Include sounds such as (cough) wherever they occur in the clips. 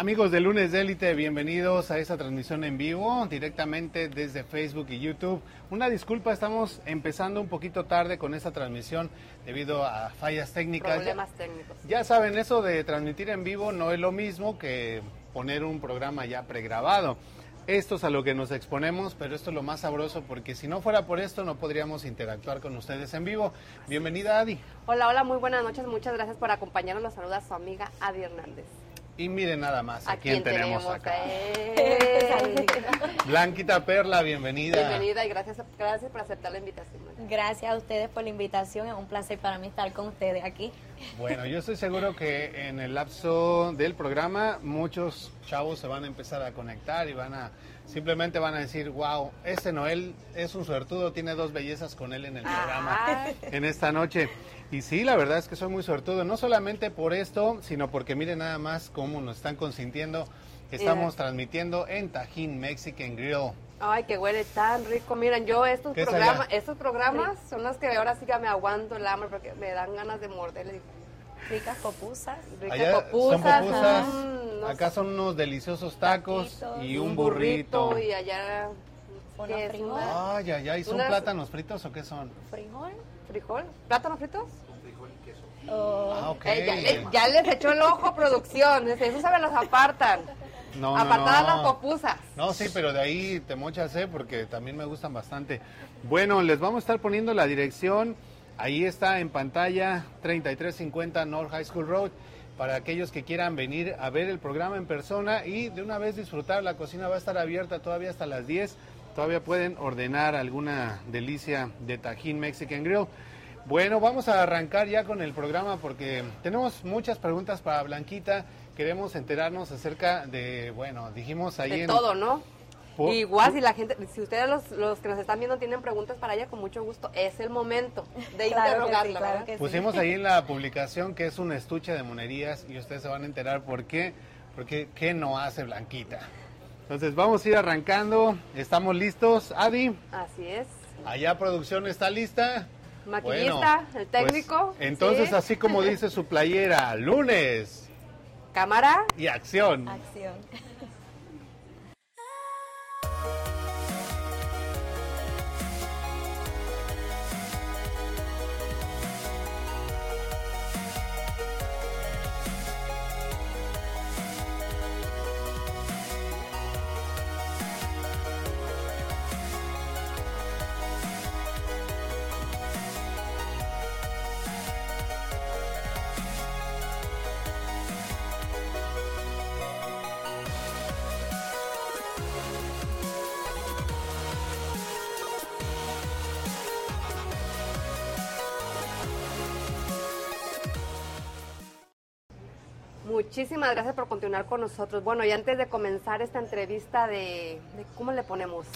Amigos de Lunes de Élite, bienvenidos a esta transmisión en vivo directamente desde Facebook y YouTube. Una disculpa, estamos empezando un poquito tarde con esta transmisión debido a fallas técnicas. Problemas técnicos. Ya saben, eso de transmitir en vivo no es lo mismo que poner un programa ya pregrabado. Esto es a lo que nos exponemos, pero esto es lo más sabroso porque si no fuera por esto no podríamos interactuar con ustedes en vivo. Bienvenida Adi. Hola, hola, muy buenas noches. Muchas gracias por acompañarnos. Los saluda su amiga Adi Hernández. Y miren nada más a, ¿A quién, quién tenemos, tenemos? acá. ¡Eh! (laughs) Blanquita Perla, bienvenida. Bienvenida y gracias, gracias por aceptar la invitación. Gracias a ustedes por la invitación. Es un placer para mí estar con ustedes aquí. Bueno, yo estoy seguro que en el lapso del programa muchos chavos se van a empezar a conectar y van a simplemente van a decir, wow, ese Noel es un suertudo, tiene dos bellezas con él en el programa Ah. en esta noche. Y sí, la verdad es que soy muy suertudo, no solamente por esto, sino porque miren nada más cómo nos están consintiendo. Estamos transmitiendo en Tajín Mexican Grill. Ay, que huele tan rico. Miren, yo estos ¿Qué es programas, estos programas son los que ahora sí que me aguanto el hambre porque me dan ganas de morder. Ricas popusas. Ricas Allá popusas, son popusas, mm, acá son unos deliciosos tacos Taquitos, y un burrito. y allá ¿qué es? frijoles. Una- Ay, ay, ay, ¿son Unas- plátanos fritos o qué son? Frijol. frijol, plátanos fritos. o- Ah, ok. Eh, ya, le- ya les echó el ojo producción, eso se me los apartan. No, no, Apartadas no. las popusas. No, sí, pero de ahí te mochas, ¿eh? Porque también me gustan bastante. Bueno, les vamos a estar poniendo la dirección. Ahí está en pantalla 3350 North High School Road. Para aquellos que quieran venir a ver el programa en persona y de una vez disfrutar, la cocina va a estar abierta todavía hasta las 10. Todavía pueden ordenar alguna delicia de Tajín Mexican Grill. Bueno, vamos a arrancar ya con el programa porque tenemos muchas preguntas para Blanquita. Queremos enterarnos acerca de, bueno, dijimos ahí De en... todo, ¿no? Igual si la gente, si ustedes los, los que nos están viendo tienen preguntas para ella, con mucho gusto, es el momento de Claro que interrogarla, sí, claro ¿verdad? que sí. Pusimos ahí en la publicación que es un estuche de monerías y ustedes se van a enterar por qué, porque qué no hace Blanquita. Entonces vamos a ir arrancando, estamos listos, Adi, Así es. allá producción está lista. Maquillista, Bueno, el técnico. pues, entonces sí. así como (laughs) dice su playera, lunes Cámara. y acción. Acción. Muchísimas gracias por continuar con nosotros. Bueno, y antes de comenzar esta entrevista de, de- ¿cómo le ponemos?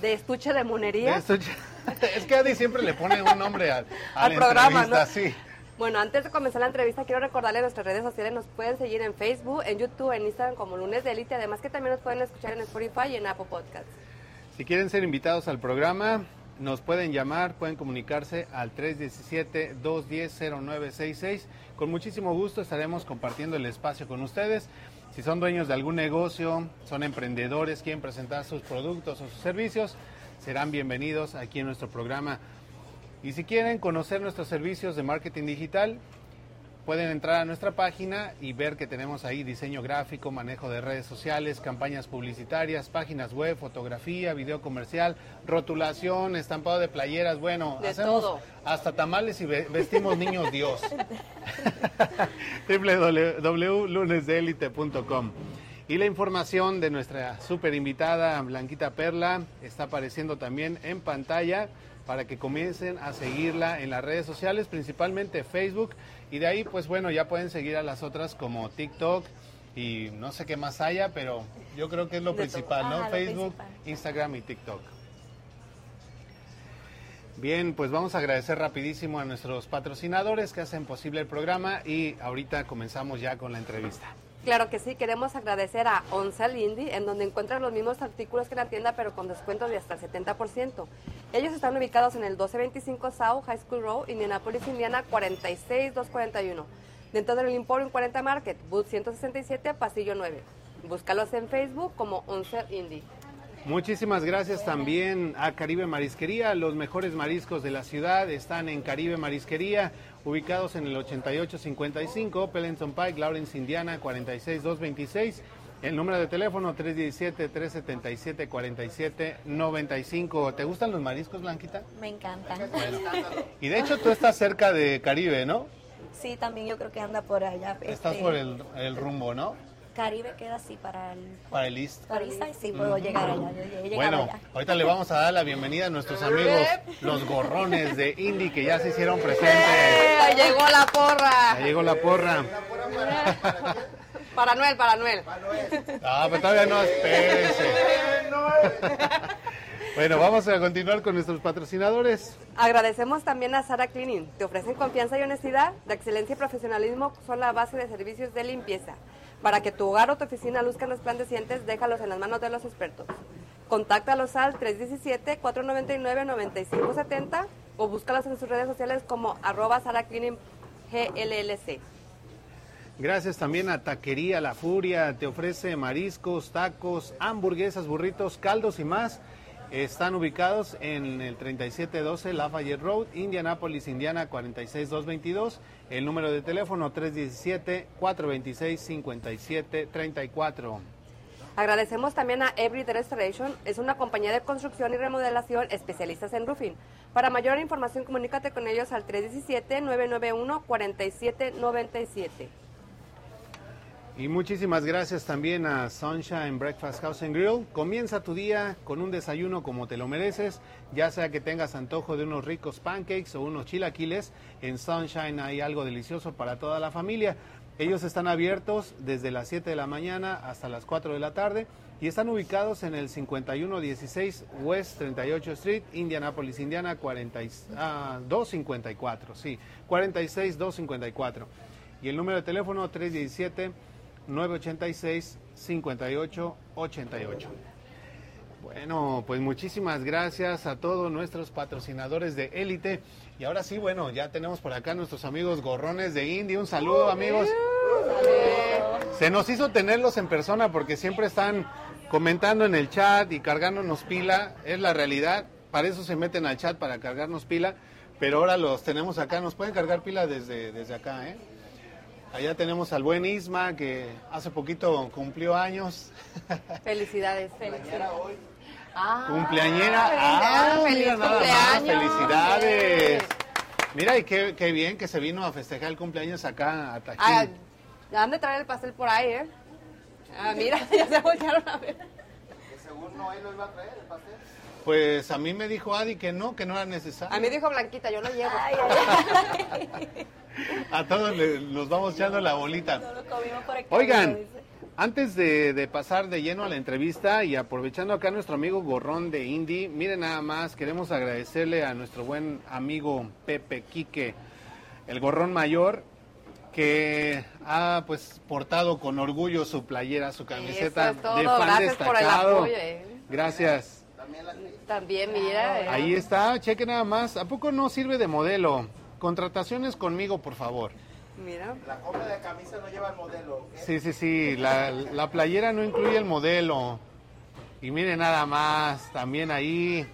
De estuche de monería. Estuche- (laughs) es que Adi siempre le pone un nombre al, (laughs) Al la programa, ¿no? sí. Bueno, antes de comenzar la entrevista, quiero recordarles nuestras redes sociales. Nos pueden seguir en Facebook, en YouTube, en Instagram como Lunes de Elite. Además que también nos pueden escuchar en Spotify y en Apple Podcasts. Si quieren ser invitados al programa, nos pueden llamar, pueden comunicarse al 317-210-0966. Con muchísimo gusto estaremos compartiendo el espacio con ustedes. Si son dueños de algún negocio, son emprendedores, quieren presentar sus productos o sus servicios, serán bienvenidos aquí en nuestro programa. Y si quieren conocer nuestros servicios de marketing digital, pueden entrar a nuestra página y ver que tenemos ahí diseño gráfico, manejo de redes sociales, campañas publicitarias, páginas web, fotografía, video comercial, rotulación, estampado de playeras, bueno, De hacemos todo. hasta tamales y ve- vestimos niños Dios. (laughs) www.lunesdelite.com y la información de nuestra super invitada Blanquita Perla está apareciendo también en pantalla para que comiencen a seguirla en las redes sociales, principalmente Facebook. Y de ahí, pues bueno, ya pueden seguir a las otras como TikTok y no sé qué más haya, pero yo creo que es lo De principal, ¿no? Lo Facebook, principal. Instagram y TikTok. Bien, pues vamos a agradecer rapidísimo a nuestros patrocinadores que hacen posible el programa y ahorita comenzamos ya con la entrevista. Claro que sí, queremos agradecer a Onsal Indy, en donde encuentran los mismos artículos que en la tienda, pero con descuentos de hasta el 70%. Ellos están ubicados en el 1225 South High School Road, Indianapolis, Indiana, 46241. Dentro del Emporium 40 Market, Booth 167, Pasillo 9. Búscalos en Facebook como Once Indie. Muchísimas gracias también a Caribe Marisquería. Los mejores mariscos de la ciudad están en Caribe Marisquería, ubicados en el 8855 Pellenton Pike, Lawrence, Indiana, 46226. El número de teléfono 317-377-4795. ¿Te gustan los mariscos, Blanquita? Me encantan. Y de hecho tú estás cerca de Caribe, ¿no? Sí, también yo creo que anda por allá. Estás este, por el, el rumbo, ¿no? Caribe queda así para el... Para el East. Para East sí, puedo llegar allá. Yo Bueno, allá. ahorita le vamos a dar la bienvenida a nuestros amigos, los gorrones de Indy, que ya se hicieron presentes. ¡Eh! ¡Llegó la porra! Ya llegó la porra. Para Noel, para Noel. Ah, pero todavía no, espérese. Bueno, vamos a continuar con nuestros patrocinadores. Agradecemos también a Sara Cleaning. Te ofrecen confianza y honestidad. La excelencia y profesionalismo son la base de servicios de limpieza. Para que tu hogar o tu oficina luzcan resplandecientes, déjalos en las manos de los expertos. Contáctalos al 317-499-9570 o búscalos en sus redes sociales como arroba. Gracias también a Taquería La Furia, te ofrece mariscos, tacos, hamburguesas, burritos, caldos y más. Están ubicados en el 3712 Lafayette Road, Indianapolis, Indiana 46222. El número de teléfono 317-426-5734. Agradecemos también a Everyday Restoration, es una compañía de construcción y remodelación especialistas en roofing. Para mayor información comunícate con ellos al 317-991-4797. Y muchísimas gracias también a Sunshine Breakfast House and Grill. Comienza tu día con un desayuno como te lo mereces, ya sea que tengas antojo de unos ricos pancakes o unos chilaquiles, en Sunshine hay algo delicioso para toda la familia. Ellos están abiertos desde las 7 de la mañana hasta las 4 de la tarde y están ubicados en el 5116 West 38 Street, Indianapolis, Indiana 40, ah, 254, sí, 46254. Y el número de teléfono 317 986 5888. Bueno, pues muchísimas gracias a todos nuestros patrocinadores de élite. Y ahora sí, bueno, ya tenemos por acá nuestros amigos gorrones de Indy. Un saludo, amigos. Se nos hizo tenerlos en persona porque siempre están comentando en el chat y cargándonos pila. Es la realidad. Para eso se meten al chat, para cargarnos pila. Pero ahora los tenemos acá. Nos pueden cargar pila desde, desde acá, ¿eh? Allá tenemos al buen Isma, que hace poquito cumplió años. (laughs) Felicidades. Felicidades. Ah, Cumpleañera. Ah, feliz mira nada más. Felicidades. Mira, y qué, qué bien que se vino a festejar el cumpleaños acá a Tajín. Ah, han de traer el pastel por ahí, ¿eh? Ah, mira, (laughs) ya se voltearon a ver. Pues a mí me dijo Adi que no, que no era necesario. A mí dijo Blanquita, yo lo llevo. Ay, ay, ay. (laughs) A todos le- nos vamos echando la bolita. No lo comimos por aquí. Oigan, antes de, de pasar de lleno a la entrevista y aprovechando acá a nuestro amigo Gorrón de Indy, miren nada más, queremos agradecerle a nuestro buen amigo Pepe Quique, el Gorrón Mayor, que ha pues portado con orgullo su playera, su camiseta Eso es todo, de fan gracias por el destacado. apoyo, eh. Gracias. También, mira. eh. Ahí está, cheque nada más. ¿A poco no sirve de modelo? Contrataciones conmigo, por favor. Mira. La compra de camisa no lleva el modelo. Sí, sí, sí, la, la playera no incluye el modelo. Y mire nada más, también ahí.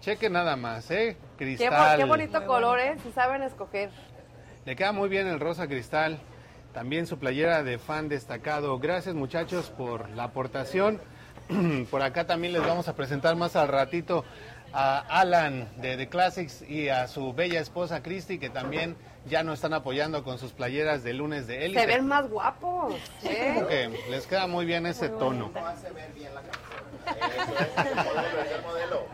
Cheque nada más, ¿eh? Qué, Cristal. qué bonito color, ¿eh? Si saben escoger. Le queda muy bien el rosa cristal. También su playera de fan destacado. Gracias muchachos por la aportación. (clears throat) por acá también les vamos a presentar más al ratito a Alan de The Classics y a su bella esposa Christy que también ya nos están apoyando con sus playeras de lunes de élite. Se ven más guapos. ¿eh? Les queda muy bien ese tono. Hace ver bien la modelo.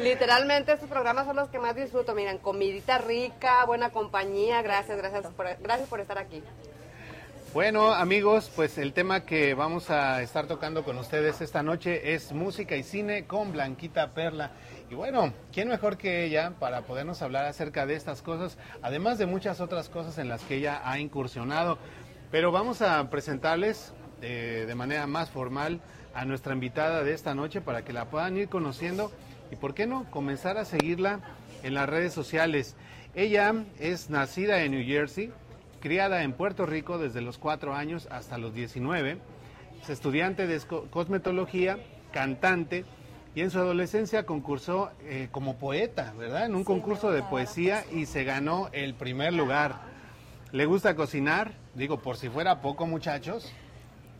Literalmente estos programas son los que más disfruto. Miren, comidita rica, buena compañía. Gracias, gracias por, gracias por estar aquí. Bueno, amigos, pues el tema que vamos a estar tocando con ustedes esta noche es música y cine con Blanquita Perla. Y bueno, ¿quién mejor que ella para podernos hablar acerca de estas cosas, además de muchas otras cosas en las que ella ha incursionado? Pero vamos a presentarles eh, de manera más formal a nuestra invitada de esta noche para que la puedan ir conociendo y, ¿por qué no?, comenzar a seguirla en las redes sociales. Ella es nacida en New Jersey, criada en Puerto Rico desde los 4 años hasta los 19. Es estudiante de cosmetología, cantante y en su adolescencia concursó eh, como poeta, ¿verdad? En un Sí, concurso de poesía y se ganó el primer lugar. Le gusta cocinar, digo, por si fuera poco, muchachos.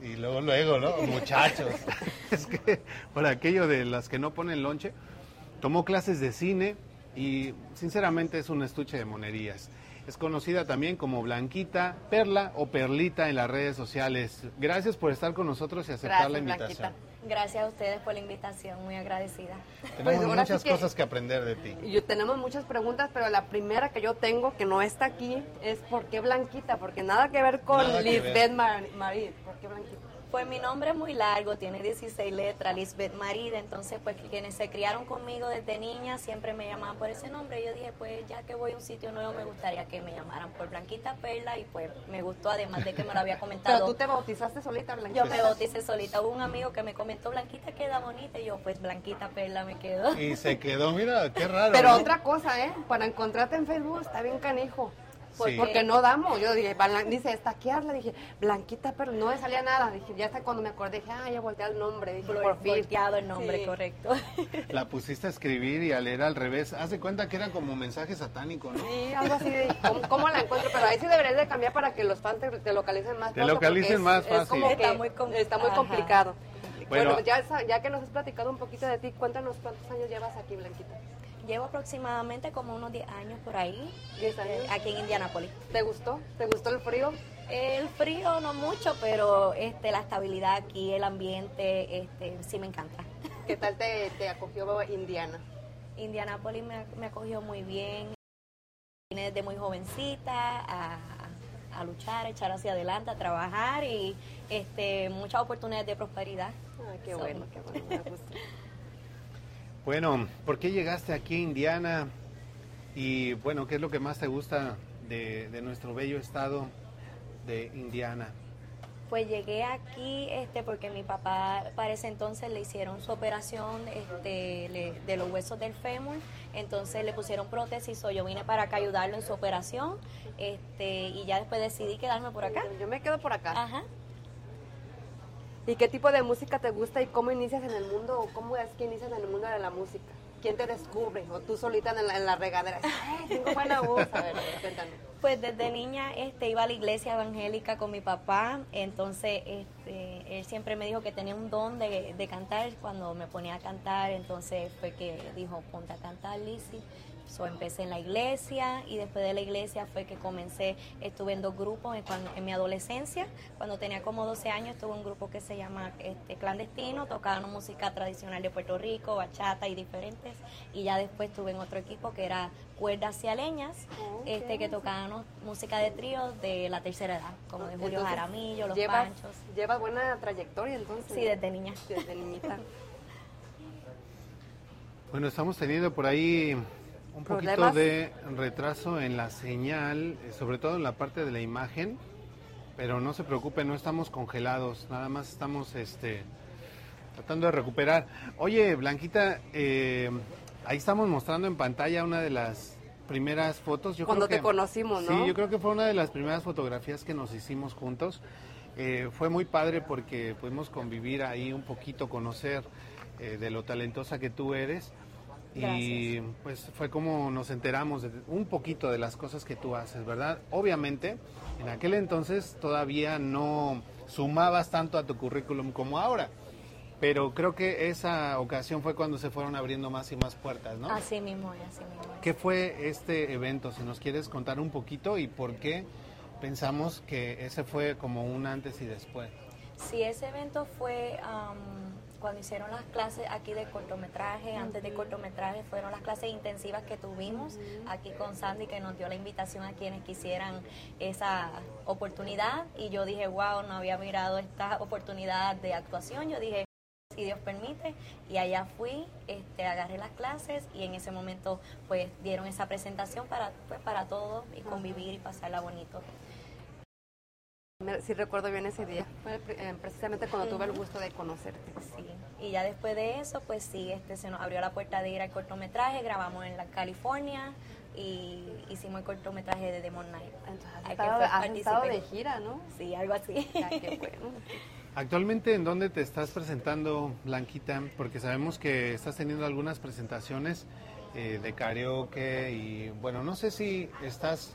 Y luego, luego, ¿no? (laughs) Muchachos. (laughs) es que por aquello de las que no ponen lonche, tomó clases de cine y sinceramente es un estuche de monerías. Es conocida también como Blanquita, Perla o Perlita en las redes sociales. Gracias por estar con nosotros y aceptar Gracias, la invitación. Blanquita. Gracias a ustedes por la invitación, muy agradecida. Tenemos Pues muchas que- cosas que aprender de ti. Yo- tenemos muchas preguntas, pero la primera que yo tengo, que no está aquí, es ¿por qué Blanquita? Porque nada que ver con. Lisbeth Mar- Marí. ¿Por qué Blanquita? Pues mi nombre es muy largo, tiene 16 letras, Lisbeth Marida, entonces pues quienes se criaron conmigo desde niña siempre me llamaban por ese nombre. Yo dije, pues ya que voy a un sitio nuevo me gustaría que me llamaran por Blanquita Perla y pues me gustó además de que me lo había (laughs) Pero comentado. tú te bautizaste solita, Blanquita. Yo me bauticé solita, hubo un amigo que me comentó Blanquita queda bonita y yo pues Blanquita Perla me quedo. Y se quedó, mira, qué raro. Pero ¿no? otra cosa, ¿eh? Para encontrarte en Facebook está bien canijo. Pues Sí. Porque no damos. Yo dije, dice, estaquearla. Dije, Blanquita, pero no me salía nada. Dije, ya hasta cuando me acordé, dije, ah, ya volteé el nombre. Dije, por fin. Volteado el nombre, Sí. correcto. (laughs) La pusiste a escribir y a leer al revés. Haz de cuenta que era como mensaje satánico, ¿no? Sí, algo así de, ¿cómo, cómo la encuentro? Pero ahí sí deberías de cambiar para que los fans te, te localicen más Te localicen porque más fácil. como que Está muy com- está muy Ajá. complicado. Bueno. Bueno, ya, ya que nos has platicado un poquito de ti, cuéntanos cuántos años llevas aquí, Blanquita. Llevo aproximadamente como unos 10 años por ahí, 10 años. eh, aquí en Indianápolis. ¿Te gustó? ¿Te gustó el frío? El frío no mucho, pero este, la estabilidad aquí, el ambiente, este, sí me encanta. (laughs) ¿Qué tal te, te acogió Indiana? Indianápolis me, me acogió muy bien. Vine desde muy jovencita a, a luchar, a echar hacia adelante, a trabajar y este, muchas oportunidades de prosperidad. Ay, qué So- bueno, qué bueno, me gusta. (laughs) Bueno, ¿por qué llegaste aquí a Indiana? Y bueno, ¿qué es lo que más te gusta de, de nuestro bello estado de Indiana? Pues llegué aquí este, porque mi papá para ese entonces le hicieron su operación este, le- de los huesos del fémur, entonces le pusieron prótesis, o yo vine para acá a ayudarlo en su operación este, y ya después decidí quedarme por acá. Yo me quedo por acá. Ajá. ¿Y qué tipo de música te gusta y cómo inicias en el mundo o cómo es que inicias en el mundo de la música? ¿Quién te descubre? ¿O tú solita en la, regadera? ¡Ay, tengo buena voz! A ver. Pues desde niña este, iba a la iglesia evangélica con mi papá, entonces este, él siempre me dijo que tenía un don de, de cantar cuando me ponía a cantar, entonces fue que dijo, ponte a cantar, Lizzy. So, empecé en la iglesia y después de la iglesia fue que comencé, estuve en dos grupos en, cuando- en mi adolescencia, cuando tenía como 12 años estuve en un grupo que se llama este, Clandestino, tocaban música tradicional de Puerto Rico, bachata y diferentes, y ya después estuve en otro equipo que era Cuerdas y Aleñas, Ok. este, que tocaban música de trío de la tercera edad, como de Julio Entonces, Jaramillo, Los llevas, Panchos. Llevas buena trayectoria entonces. Sí, desde niña. Desde niñita. Bueno, estamos teniendo por ahí un poquito ¿Problemas? de retraso en la señal, eh, sobre todo en la parte de la imagen, pero no se preocupe, no estamos congelados, nada más estamos este, tratando de recuperar. Oye, Blanquita, eh, ahí estamos mostrando en pantalla una de las primeras fotos. Yo Cuando creo te que- conocimos, ¿no? Sí, yo creo que fue una de las primeras fotografías que nos hicimos juntos. Eh, fue muy padre porque pudimos convivir ahí un poquito, conocer eh, de lo talentosa que tú eres. Y pues fue como nos enteramos de un poquito de las cosas que tú haces, ¿verdad? Obviamente, en aquel entonces todavía no sumabas tanto a tu currículum como ahora. Pero creo que esa ocasión fue cuando se fueron abriendo más y más puertas, ¿no? Así mismo, así mismo. ¿Qué fue este evento? Si nos quieres contar un poquito y por qué pensamos que ese fue como un antes y después. Sí, ese evento fue am, cuando hicieron las clases aquí de cortometraje, antes de cortometraje fueron las clases intensivas que tuvimos aquí con Sandy que nos dio la invitación a quienes quisieran esa oportunidad. Y yo dije, wow, no había mirado esta oportunidad de actuación, yo dije, si Dios permite, y allá fui, este, agarré las clases y en ese momento pues dieron esa presentación para, pues, para todos y convivir y pasarla bonito. Sí recuerdo bien ese día, fue eh, precisamente cuando tuve el gusto de conocerte. Sí, y ya después de eso, pues sí, este, se nos abrió la puerta de ir al cortometraje, grabamos en la California y hicimos el cortometraje de Demon Night. Entonces, has estado, fue- has estado de gira, ¿no? Sí, algo así. Ah, qué bueno. (laughs) Actualmente, ¿en dónde te estás presentando, Blanquita? Porque sabemos que estás teniendo algunas presentaciones eh, de karaoke y, bueno, no sé si estás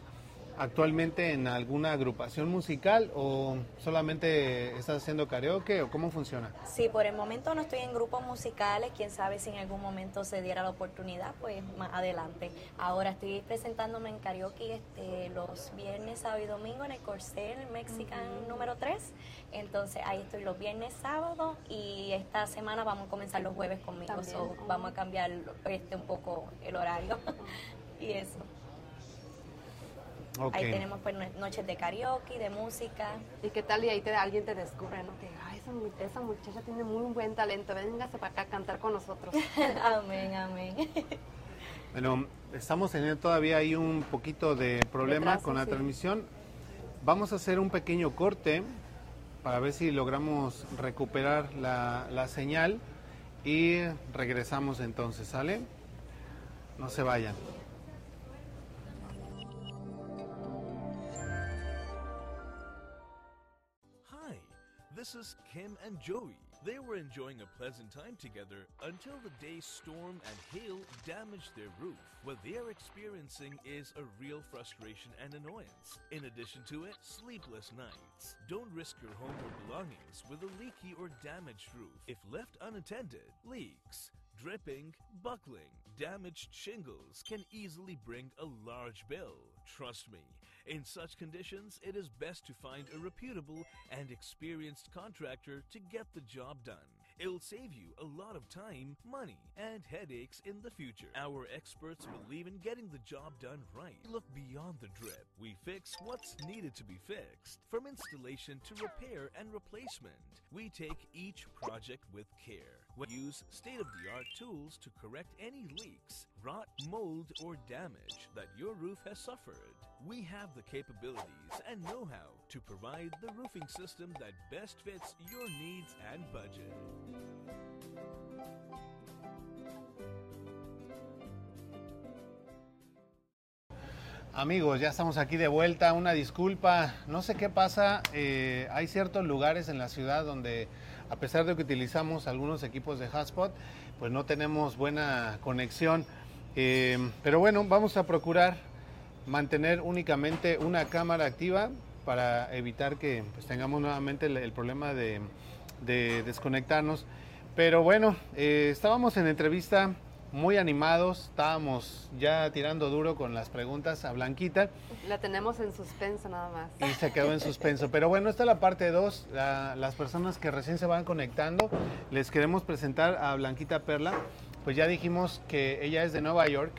actualmente en alguna agrupación musical o solamente estás haciendo karaoke o cómo funciona. Sí, por el momento no estoy en grupos musicales, quién sabe si en algún momento se diera la oportunidad, pues más adelante. Ahora estoy presentándome en karaoke este, los viernes, sábado y domingo en el Corsair Mexican número 3. Entonces ahí estoy los viernes, sábado y esta semana vamos a comenzar los jueves conmigo. So, vamos a cambiar este, un poco el horario (laughs) y eso. Ahí tenemos pues no- noches de karaoke, de música. ¿Y qué tal? Y ahí te, alguien te descubre, ¿no? Que, ay, esa, mu- esa muchacha tiene muy buen talento, véngase para acá a cantar con nosotros. (laughs) amén, amén. (laughs) Bueno, estamos teniendo todavía ahí un poquito de problema Retraso, con la sí. transmisión. Vamos a hacer un pequeño corte para ver si logramos recuperar la, la señal y regresamos entonces, ¿sale? No se vayan. This is Kim and Joey. They were enjoying a pleasant time together until the day's storm and hail damaged their roof. What they are experiencing is a real frustration and annoyance. In addition to it, sleepless nights. Don't risk your home or belongings with a leaky or damaged roof. If left unattended, leaks, dripping, buckling, damaged shingles can easily bring a large bill. Trust me, in such conditions, it is best to find a reputable and experienced contractor to get the job done. It'll save you a lot of time, money, and headaches in the future. Our experts believe in getting the job done right. We Look beyond the drip. We fix what's needed to be fixed. From installation to repair and replacement, we take each project with care. We use state of the art tools to correct any leaks, rot, mold, or damage that your roof has suffered. We have the capabilities and know how to provide the roofing system that best fits your needs and budget. Amigos, ya estamos aquí de vuelta. Una disculpa, no sé qué pasa. eh, hay ciertos lugares en la ciudad donde, a pesar de que utilizamos algunos equipos de hotspot, pues no tenemos buena conexión. Eh, pero bueno, vamos a procurar mantener únicamente una cámara activa para evitar que pues, tengamos nuevamente el, el problema de, de desconectarnos. Pero bueno, eh, estábamos en entrevista muy animados, estábamos ya tirando duro con las preguntas a Blanquita La tenemos en suspenso nada más. y se quedó en suspenso. Pero bueno, esta es la parte 2. las personas que recién se van conectando, les queremos presentar a Blanquita Perla. Pues ya dijimos que ella es de Nueva York,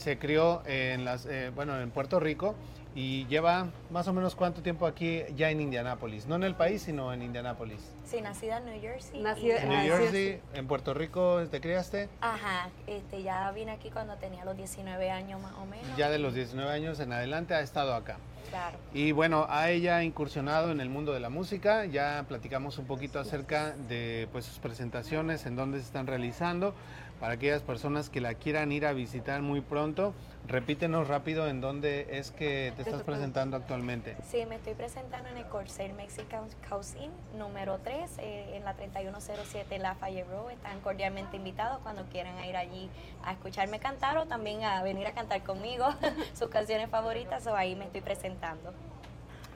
se crió en, las, eh, bueno, en Puerto Rico y lleva más o menos cuánto tiempo aquí ya en Indianápolis. No en el país, sino en Indianápolis. Sí, nacida en New Jersey. Nacida En New. Jersey, en Puerto Rico, ¿te criaste? Ajá, este, ya vine aquí cuando tenía los 19 años más o menos. Ya de los 19 años en adelante ha estado acá. Claro. Y bueno, a ella ha incursionado en el mundo de la música. Ya platicamos un poquito acerca de pues, sus presentaciones, en dónde se están realizando. Para aquellas personas que la quieran ir a visitar muy pronto, repítenos rápido en dónde es que te estás presentando actualmente. Sí, me estoy presentando en el Corsair Mexican Cuisine número 3, eh, en la 3107 Lafayette Road. Están cordialmente invitados cuando quieran ir allí a escucharme cantar o también a venir a cantar conmigo (laughs) sus canciones favoritas. O ahí me estoy presentando.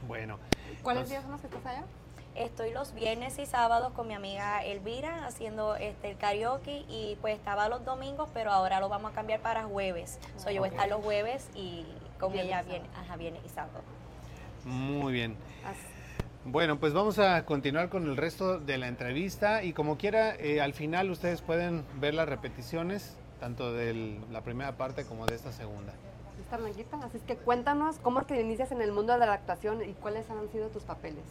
Bueno, ¿Cuáles Entonces- días son los que estás allá? Estoy los viernes y sábados con mi amiga Elvira haciendo este el karaoke y pues estaba los domingos, pero ahora lo vamos a cambiar para jueves. So, yo voy a estar los jueves y con Viernes, ella viene, ajá, viernes y sábado. muy bien. Así. Bueno, pues vamos a continuar con el resto de la entrevista y como quiera, eh, al final ustedes pueden ver las repeticiones, tanto de la primera parte como de esta segunda. Así es que cuéntanos cómo es que inicias en el mundo de la actuación y cuáles han sido tus papeles.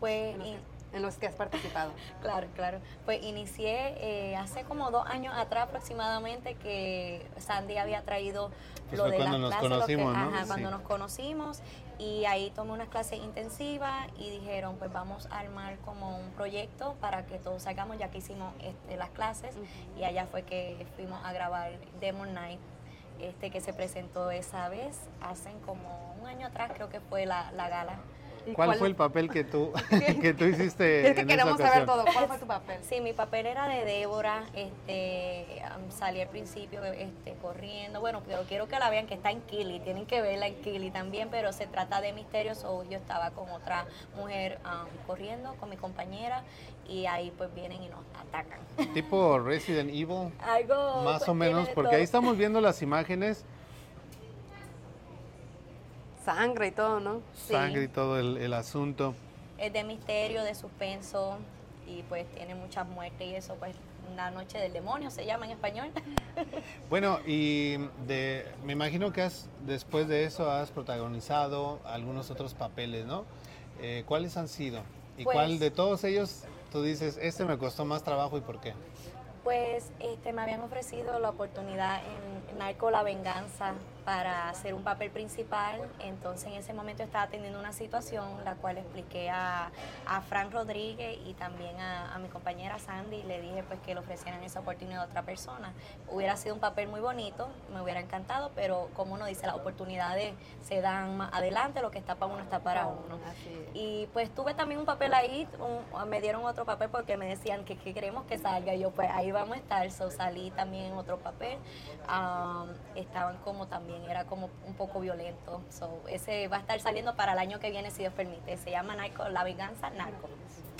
Pues En los in- en los que has participado. (laughs) Claro, claro. Pues inicié eh, hace como dos años atrás aproximadamente que Sandy había traído Pues lo fue de cuando las nos clases, lo que- conocimos, ¿no? ajá, cuando Sí. nos conocimos y ahí tomé unas clases intensivas y dijeron pues vamos a armar como un proyecto para que todos salgamos ya que hicimos este, las clases y allá fue que fuimos a grabar Demon Night este que se presentó esa vez hace como un año atrás creo que fue la, la gala. ¿Y ¿Cuál fue el papel que tú, (laughs) (laughs) que tú hiciste Es que en esa queremos saber todo. ¿Cuál fue tu papel? Sí, mi papel era de Débora, este, salí al principio este, corriendo, bueno, pero quiero que la vean que está en Kili, tienen que verla en Kili también, pero se trata de misterios, o yo estaba con otra mujer am, corriendo, con mi compañera, y ahí pues vienen y nos atacan. Tipo Resident Evil, (laughs) Algo más pues, o menos, porque todo. ahí estamos viendo las imágenes, Sangre y todo, ¿no? Sí. sangre y todo el, el asunto. Es de misterio, de suspenso, y pues tiene muchas muertes y eso, pues una noche del demonio se llama en español. (laughs) Bueno, y de, me imagino que has, después de eso has protagonizado algunos otros papeles, ¿no? Eh, ¿Cuáles han sido? ¿Y Pues- cuál de todos ellos tú dices, este me costó más trabajo y por qué? Pues este, me habían ofrecido la oportunidad en Narco La Venganza para hacer un papel principal. Entonces en ese momento estaba teniendo una situación la cual expliqué a, a Frank Rodríguez y también a, a mi compañera Sandy. Le dije pues que le ofrecieran esa oportunidad a otra persona. Hubiera sido un papel muy bonito, me hubiera encantado, pero como uno dice, las oportunidades se dan más adelante, lo que está para uno está para uno. Y pues tuve también un papel ahí, un- me dieron otro papel porque me decían que, que queremos que salga. Y yo pues ahí vamos a estar, so, salí también en otro papel. Am, estaban como también, era como un poco violento. So, ese va a estar saliendo para el año que viene si Dios permite. Se llama Narco, La Venganza Narco.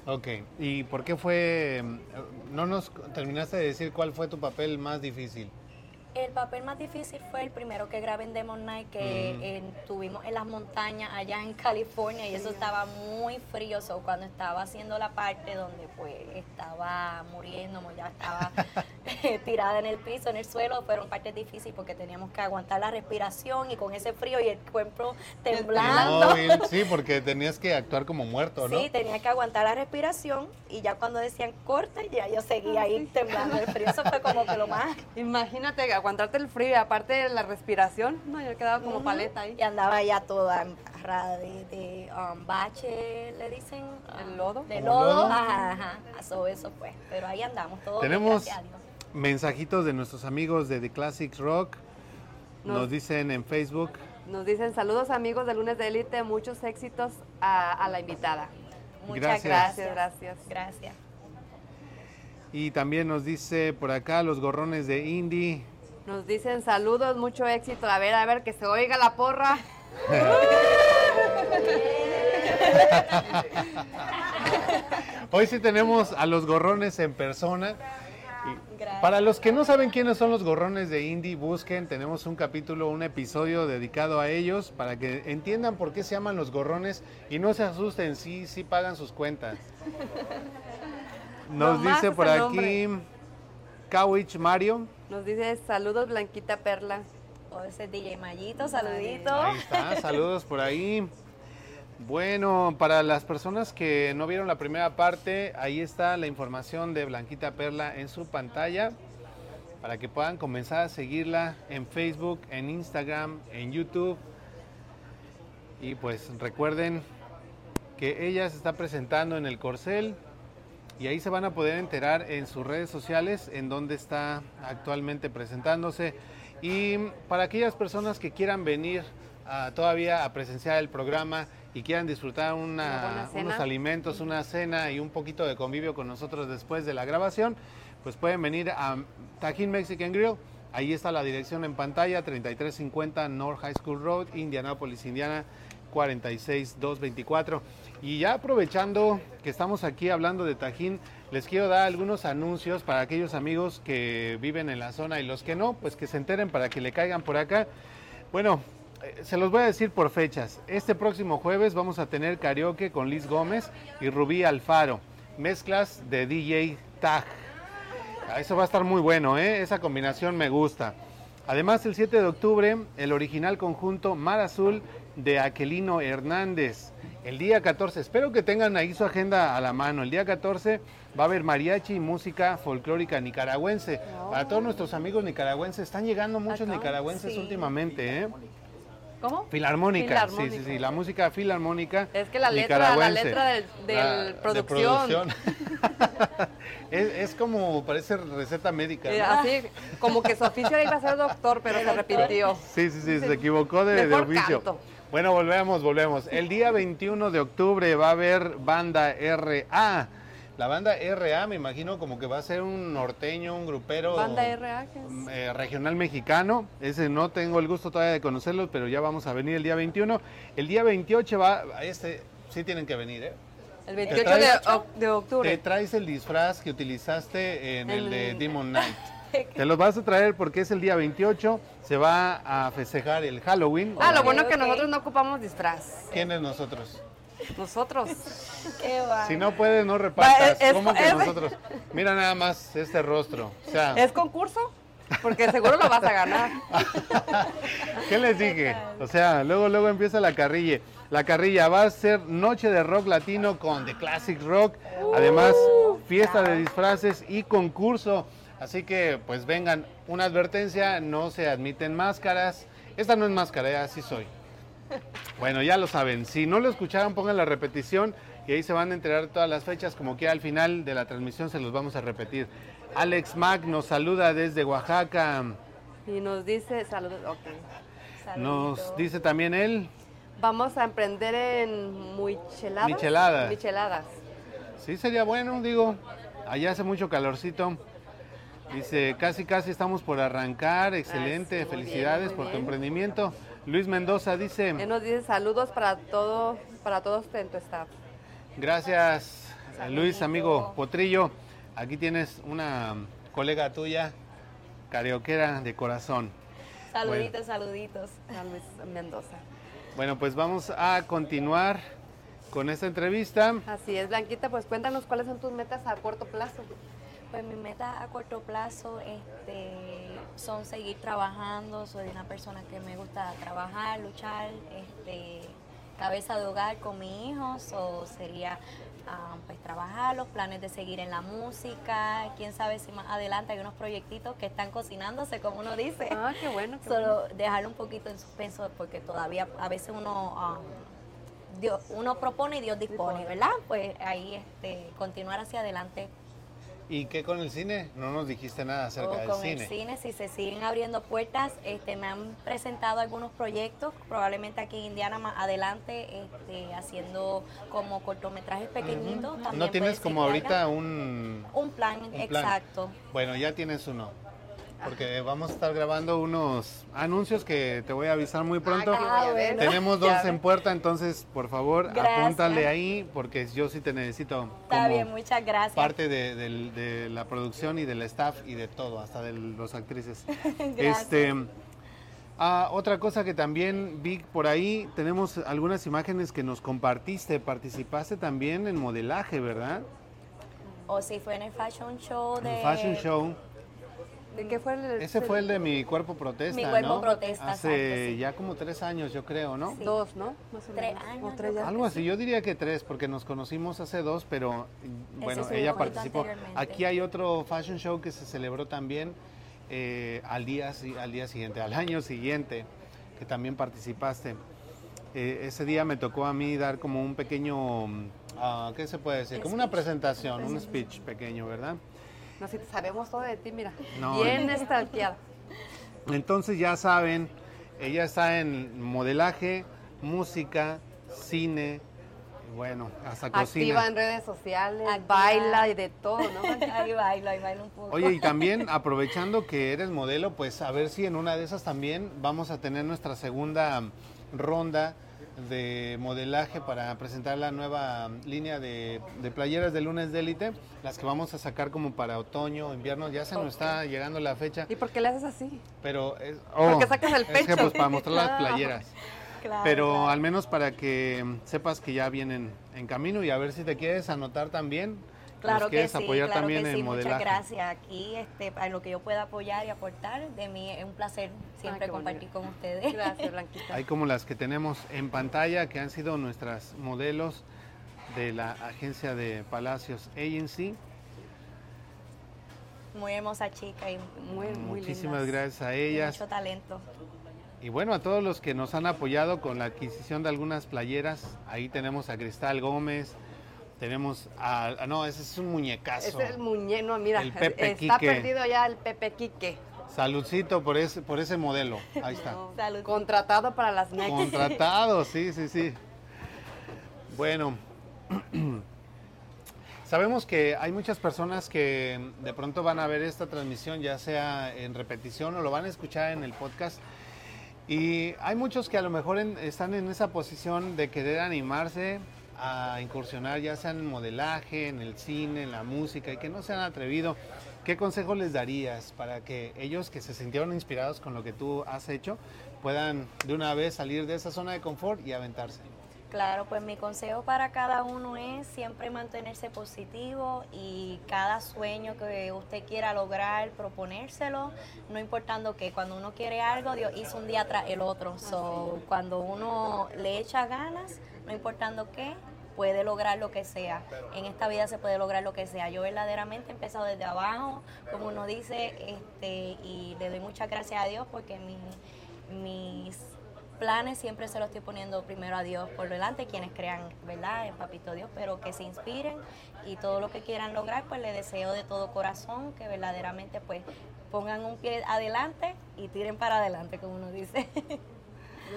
Ok, ¿y por qué fue, mm, no nos terminaste de decir cuál fue tu papel más difícil? El papel más difícil fue el primero que grabé en Demon Night, que Mm. eh, tuvimos en las montañas allá en California y eso estaba muy frío. So, cuando estaba haciendo la parte donde pues estaba muriendo, ya estaba (laughs) (laughs) tirada en el piso, en el suelo, fueron partes difíciles porque teníamos que aguantar la respiración y con ese frío y el cuerpo temblando. (laughs) Sí, porque tenías que actuar como muerto, ¿no? Sí, tenía que aguantar la respiración y ya cuando decían corta, ya yo seguía ahí temblando el frío. Eso fue como que lo más Imagínate aguantarte el frío y aparte de la respiración, no, yo quedaba como Ujú. paleta ahí. Y andaba ya toda embarrada de, de um, bache, le dicen. ¿El um, lodo? De ¿Como lodo, lodo? ajá, ajá. So, eso fue. Pero ahí andamos, todos bien, Tenemos Dios. mensajitos de nuestros amigos de The Classics Rock. Nos Nos- dicen en Facebook, Nos dicen saludos amigos de Lunes de Élite, muchos éxitos a, a la invitada. Muchas Gracias. gracias. Gracias. Gracias. y también nos dice por acá los gorrones de Indy. Nos dicen saludos, mucho éxito. A ver, a ver, que se oiga la porra. (laughs) Hoy sí tenemos a los gorrones en persona. Gracias. para los que no saben quiénes son los gorrones de Indy, busquen, tenemos un capítulo, un episodio dedicado a ellos para que entiendan por qué se llaman los gorrones y no se asusten, sí, sí pagan sus cuentas. (laughs) Nos dice por aquí Kawich Mario. Nos dice saludos Blanquita Perla. O ese DJ Mayito, saludito. Ahí está, saludos por ahí. Bueno, para las personas que no vieron la primera parte, ahí está la información de Blanquita Perla en su pantalla para que puedan comenzar a seguirla en Facebook, en Instagram, en YouTube. Y pues recuerden que ella se está presentando en el Corcel y ahí se van a poder enterar en sus redes sociales en dónde está actualmente presentándose. Y para aquellas personas que quieran venir a- todavía a presenciar el programa y quieran disfrutar una- unos alimentos, una cena y un poquito de convivio con nosotros después de la grabación, pues pueden venir a Tajín Mexican Grill. Ahí está la dirección en pantalla, 3350 North High School Road, Indianapolis, Indiana, 46224. Y ya aprovechando que estamos aquí hablando de Tajín, les quiero dar algunos anuncios para aquellos amigos que viven en la zona y los que no, pues que se enteren para que le caigan por acá. Bueno, eh, se los voy a decir por fechas. Este próximo jueves vamos a tener karaoke con Liz Gómez y Rubí Alfaro. Mezclas de DJ Tag. Ah, Eso va a estar muy bueno, ¿eh? Esa combinación me gusta. Además, el 7 de octubre, el original conjunto Mar Azul de Aquelino Hernández. El día 14, espero que tengan ahí su agenda a la mano. El día 14 va a haber mariachi y música folclórica nicaragüense. Para todos nuestros amigos nicaragüenses, están llegando muchos Acá, nicaragüenses sí. últimamente, ¿eh? ¿Cómo? Filarmónica, sí, sí, sí, la música filarmónica. Es que la letra, la letra del, del La- de producción. (laughs) es, es como, parece receta médica. Eh, ¿no? así, como que su oficio iba a ser doctor, pero se arrepintió. Sí, sí, sí, se equivocó de, oficio. canto. Bueno, volvemos, volvemos. El día 21 de octubre va a haber banda RA. La banda RA me imagino como que va a ser un norteño, un grupero Banda RA, ¿qué es? eh, regional mexicano. Ese no tengo el gusto todavía de conocerlos, pero ya vamos a venir el día 21. El día 28 va, este sí tienen que venir, ¿eh? El ¿Te 28 de, traes? de octubre. Te traes el disfraz que utilizaste en el de Demon Knight. (laughs) Te los vas a traer porque es el día 28, se va a festejar el Halloween. Ah, lo bueno que Ok. nosotros no ocupamos disfraz. ¿Quiénes nosotros? Nosotros. (laughs) Qué. Si no puedes, no repartas. es- ¿Cómo que es- nosotros? Mira nada más este rostro. O sea, ¿Es concurso? Porque seguro lo vas a ganar. (laughs) ¿qué les dije? O sea, luego, luego empieza la carrilla. La carrilla va a ser noche de rock latino con The Classic Rock. Además, fiesta de disfraces y concurso. Así que, pues vengan. Una advertencia, no se admiten máscaras. Esta no es máscara, ya así soy. Bueno, ya lo saben. Si no lo escucharon, pongan la repetición y ahí se van a enterar todas las fechas. Como que al final de la transmisión se los vamos a repetir. Alex Mac nos saluda desde Oaxaca. Y nos dice, saludos, ok. Nos dice también él. Vamos a emprender en micheladas. Micheladas. Micheladas. Sí, sería bueno, digo. Allá hace mucho calorcito. Dice, casi casi estamos por arrancar. Excelente, sí, muy bien, felicidades por tu emprendimiento. Luis Mendoza dice, Él nos dice saludos para todo, para todos en tu staff. gracias Luis, Saludito. amigo Potrillo. Aquí tienes una colega tuya, carioquera de corazón. Saluditos, saluditos. A Luis Mendoza. Bueno, pues vamos a continuar con esta entrevista. Así es, Blanquita, pues cuéntanos cuáles son tus metas a corto plazo. Pues mis metas a corto plazo este, son seguir trabajando. Soy una persona que me gusta trabajar, luchar, este, cabeza de hogar con mis hijos. O sería ah, pues trabajar, los planes de seguir en la música. Quién sabe si más adelante hay unos proyectitos que están cocinándose, como uno dice. Ah, qué bueno. qué bueno. Solo dejarlo un poquito en suspenso porque todavía a veces uno ah, Dios- uno propone y Dios dispone, ¿verdad? Pues ahí este, continuar hacia adelante ¿Y qué con el cine? No nos dijiste nada acerca o del con cine. el cine, si se siguen abriendo puertas, este, me han presentado algunos proyectos, probablemente aquí en Indiana más adelante, este, haciendo como cortometrajes pequeñitos. ¿No tienes como ahorita un, un plan, un plan? exacto. Bueno, ya tienes uno. Porque vamos a estar grabando unos anuncios que te voy a avisar muy pronto. Ah, bueno. Tenemos dos en puerta, entonces por favor Gracias. apúntale ahí porque yo sí te necesito Está bien, muchas gracias. parte de, la producción y del staff y de todo, hasta de los actrices. (laughs) Gracias. Este, ah, otra cosa que también vi por ahí, tenemos algunas imágenes que nos compartiste, participaste también en modelaje, ¿verdad? O si fue en el fashion show de... En Fashion Show. ¿De qué fue el Ese fue el de mi cuerpo protesta, Mi cuerpo ¿no? protesta, Hace exacto, sí. ya como tres años, yo creo, ¿no? Sí. Dos, ¿no? Más o Tres menos. años, O tres yo ya. Algo así, yo diría que tres, porque nos conocimos hace dos, pero bueno, ella participó. Aquí hay otro fashion show que se celebró también eh, al, día, al día siguiente, al año siguiente, que también participaste. Eh, ese día me tocó a mí dar como un pequeño, ah, ¿qué se puede decir? Como una Speech. presentación, un speech pequeño, ¿verdad? No, si sabemos todo de ti, mira. No, Bien estalqueada. Entonces ya saben, ella está en modelaje, música, cine, bueno, hasta cocina. Activa en redes sociales, Activa. baila y de todo, ¿no? (laughs) Ahí bailo, ahí bailo un poco. Oye, y también (laughs) aprovechando que eres modelo, pues a ver si en una de esas también vamos a tener nuestra segunda ronda de modelaje para presentar la nueva línea de, de playeras de lunes de élite, las que vamos a sacar como para otoño, invierno, ya se nos está llegando la fecha, ¿Y por qué le haces así? pero es, Porque sacas el es que, pecho. pues, para mostrar las (laughs) playeras. Claro, Pero claro. al menos para que sepas que ya vienen en camino y a ver si te quieres anotar también Claro nos que sí, apoyar claro también que sí. Muchas gracias. Aquí, este, lo que yo pueda apoyar y aportar, de mí es un placer siempre compartir bonito. con ustedes. Gracias, (laughs) Blanquita. Hay como las que tenemos en pantalla, que han sido nuestras modelos de la agencia de Palacios Agency. Muy hermosa chica y Muy, muy Muchísimas lindas. gracias a y ellas. mucho talento. Y bueno, a todos los que nos han apoyado con la adquisición de algunas playeras. Ahí tenemos a Cristal Gómez, tenemos a... no, ese es un muñecazo. Es el muñeco, no, mira, El Pepe está Quique. perdido ya el Pepe Quique. Saludcito por ese, por ese modelo. Ahí está. Salud. Contratado para las Next. Contratado, sí, sí, sí. Bueno, (clears throat) sabemos que hay muchas personas que de pronto van a ver esta transmisión, ya sea en repetición o lo van a escuchar en el podcast. Y hay muchos que a lo mejor en- están en esa posición de querer animarse a incursionar, ya sea en modelaje, en el cine, en la música, y que no se han atrevido. ¿Qué consejo les darías para que ellos que se sintieron inspirados con lo que tú has hecho puedan de una vez salir de esa zona de confort y aventarse? Claro, pues mi consejo para cada uno es siempre mantenerse positivo y cada sueño que usted quiera lograr, proponérselo, no importando que cuando uno quiere algo, Dios hizo un día tras el otro. So, cuando uno le echa ganas, no importando qué, puede lograr lo que sea. En esta vida se puede lograr lo que sea. Yo verdaderamente he empezado desde abajo, como uno dice, este, y le doy muchas gracias a Dios porque mi, mis planes siempre se los estoy poniendo primero a Dios por delante, quienes crean, ¿verdad?, en Papito Dios, pero que se inspiren y todo lo que quieran lograr, pues les deseo de todo corazón que verdaderamente pues pongan un pie adelante y tiren para adelante, como uno dice. (laughs)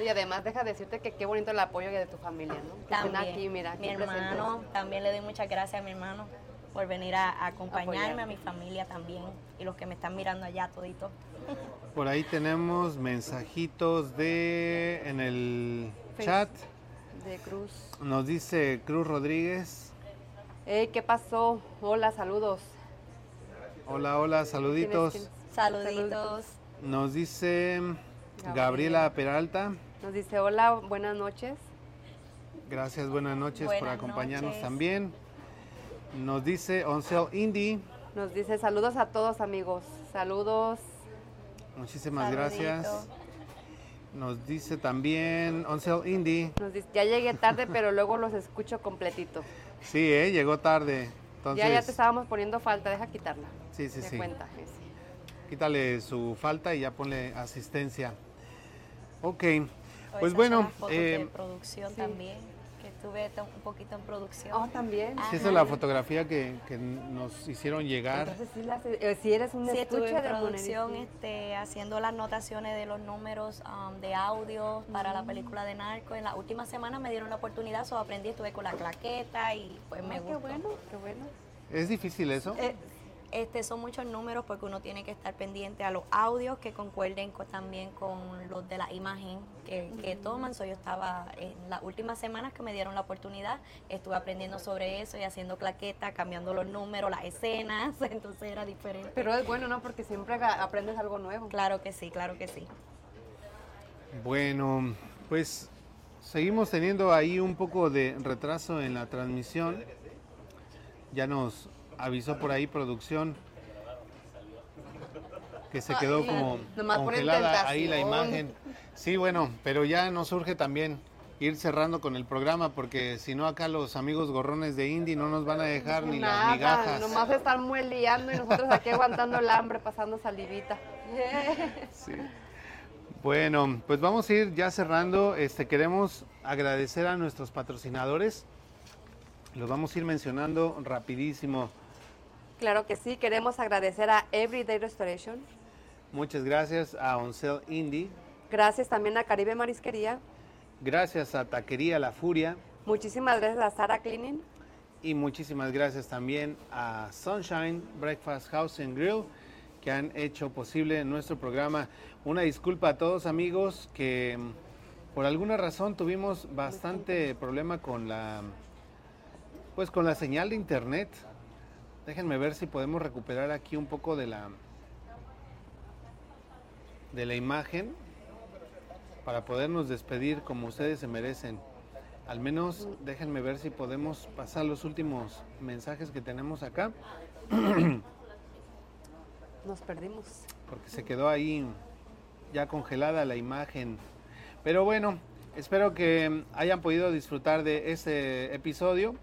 Y además deja de decirte que qué bonito el apoyo de tu familia, ¿no? También, aquí, mira, mi presentes. hermano, también le doy muchas gracias a mi hermano por venir a, a acompañarme, Apoyarme. a mi familia también y los que me están mirando allá todito. (laughs) Por ahí tenemos mensajitos de en el Face. chat. De Cruz. Nos dice Cruz Rodríguez. Hey, ¿qué pasó? Hola, saludos. Hola, hola, saluditos. Saluditos. Nos dice Gabriela. Gabriela Peralta. Nos dice, hola, buenas noches. Gracias, buenas noches por acompañarnos noches. también. Nos dice Oncel Indie. Nos dice, saludos a todos, amigos. Saludos. Muchísimas Saludito. gracias. Nos dice también Oncel Indie. Nos dice, ya llegué tarde, pero luego los escucho completito. Sí, ¿eh? llegó tarde. Entonces, ya, ya te estábamos poniendo falta, deja quitarla. Sí, sí, De sí. cuenta, sí. Quítale su falta y ya ponle asistencia. Ok, pues bueno, eh, de producción también, que estuve un poquito en producción. Oh, también. Sí, esa es la fotografía que, que nos hicieron llegar. Entonces, sí, la eh, si eres un Sí, estuve en de producción este, haciendo las notaciones de los números um, de audio para la película de Narco. En la última semana me dieron la oportunidad, so aprendí, estuve con la claqueta y pues me Ah, gustó. qué bueno, qué bueno. ¿Es difícil eso? Eh, este, son muchos números porque uno tiene que estar pendiente a los audios que concuerden con- también con los de la imagen que, que toman. So, yo estaba en las últimas semanas que me dieron la oportunidad, estuve aprendiendo sobre eso y haciendo claqueta, cambiando los números, las escenas, (laughs) entonces era diferente. Pero es bueno, ¿no? Porque siempre aprendes algo nuevo. Claro que sí, claro que sí. Bueno, pues seguimos teniendo ahí un poco de retraso en la transmisión. Ya nos avisó por ahí producción que se quedó Ay, como congelada ahí la imagen. Sí, bueno, pero ya nos urge también ir cerrando con el programa porque si no acá los amigos gorrones de Indy no nos van a dejar ni las Nada, migajas. nomás están mueleando y nosotros aquí aguantando el hambre, pasando salivita. Sí. Bueno, pues vamos a ir ya cerrando. Este queremos agradecer a nuestros patrocinadores. Los vamos a ir mencionando rapidísimo. Claro que sí, queremos agradecer a Everyday Restoration. Muchas gracias a Oncel Indy. Gracias también a Caribe Marisquería. Gracias a Taquería La Furia. Muchísimas gracias a Sara Cleaning. Y muchísimas gracias también a Sunshine Breakfast House and Grill que han hecho posible nuestro programa. Una disculpa a todos amigos que mm, por alguna razón tuvimos bastante problema con la pues con la señal de internet. Déjenme ver si podemos recuperar aquí un poco de la de la imagen para podernos despedir como ustedes se merecen. Al menos déjenme ver si podemos pasar los últimos mensajes que tenemos acá, (clears throat) Nos perdimos. porque se quedó ahí ya congelada la imagen. Pero bueno, espero que hayan podido disfrutar de este episodio,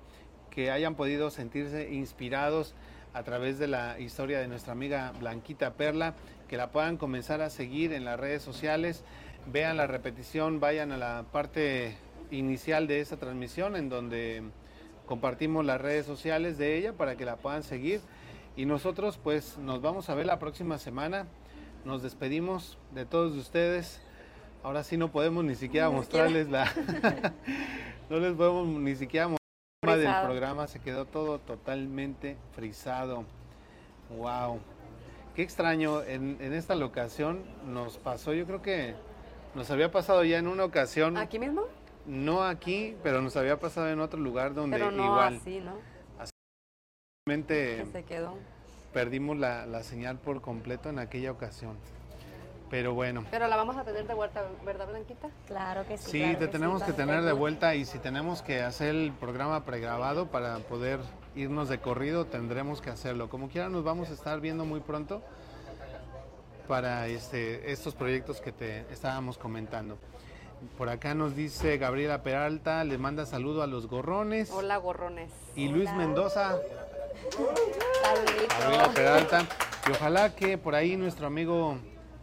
que hayan podido sentirse inspirados a través de la historia de nuestra amiga Blanquita Perla, que la puedan comenzar a seguir en las redes sociales, vean la repetición, vayan a la parte inicial de esta transmisión en donde compartimos las redes sociales de ella para que la puedan seguir y nosotros pues nos vamos a ver la próxima semana. Nos despedimos de todos ustedes. Ahora sí no podemos ni siquiera mostrarles la (laughs) no les podemos ni siquiera mostrar tema del programa, se quedó todo totalmente frisado. Wow. Qué extraño, en, en esta locación nos pasó, yo creo que nos había pasado ya en una ocasión, ¿Aquí mismo? no aquí, pero nos había pasado en otro lugar donde Pero no igual así, ¿no? realmente Que se quedó. perdimos la, la señal por completo en aquella ocasión. Pero bueno, Pero la vamos a tener de vuelta, ¿verdad, Blanquita? Claro que sí. sí, claro te tenemos que tener de vuelta y si tenemos que hacer el programa pregrabado para poder irnos de corrido, tendremos que hacerlo. Como quiera, nos vamos a estar viendo muy pronto para este, estos proyectos que te estábamos comentando. Por acá nos dice Gabriela Peralta, le manda saludo a los gorrones. Hola, gorrones. Y Luis Hola. Mendoza. Gabriela Peralta. Y ojalá que por ahí nuestro amigo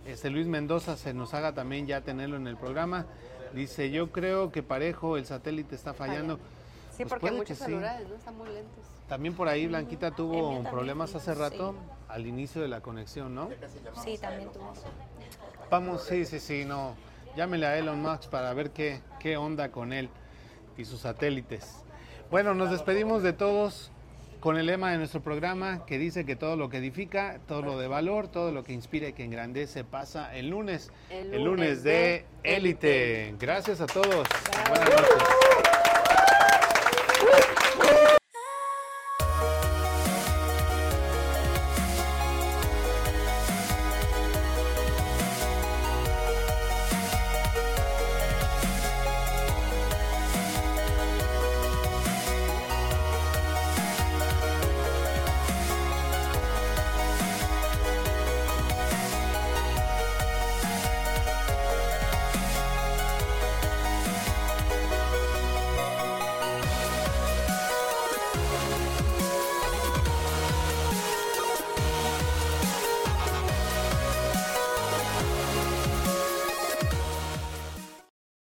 este Luis Mendoza se nos haga también ya tenerlo en el programa. Dice, yo creo que parejo el satélite está fallando. Sí, Pues porque muchos sí. celulares, ¿no? Están muy lentos. También por ahí Blanquita mío tuvo también, problemas hace sí. rato al inicio de la conexión, ¿no? Sí, también tuvo. Vamos, sí, sí, sí, no. Llámele a Elon Musk para ver qué, qué onda con él y sus satélites. Bueno, nos despedimos de todos con el lema de nuestro programa que dice que todo lo que edifica, todo lo de valor, todo lo que inspira y que engrandece pasa el lunes. El El lunes de. Élite. Gracias a todos. Buenas noches.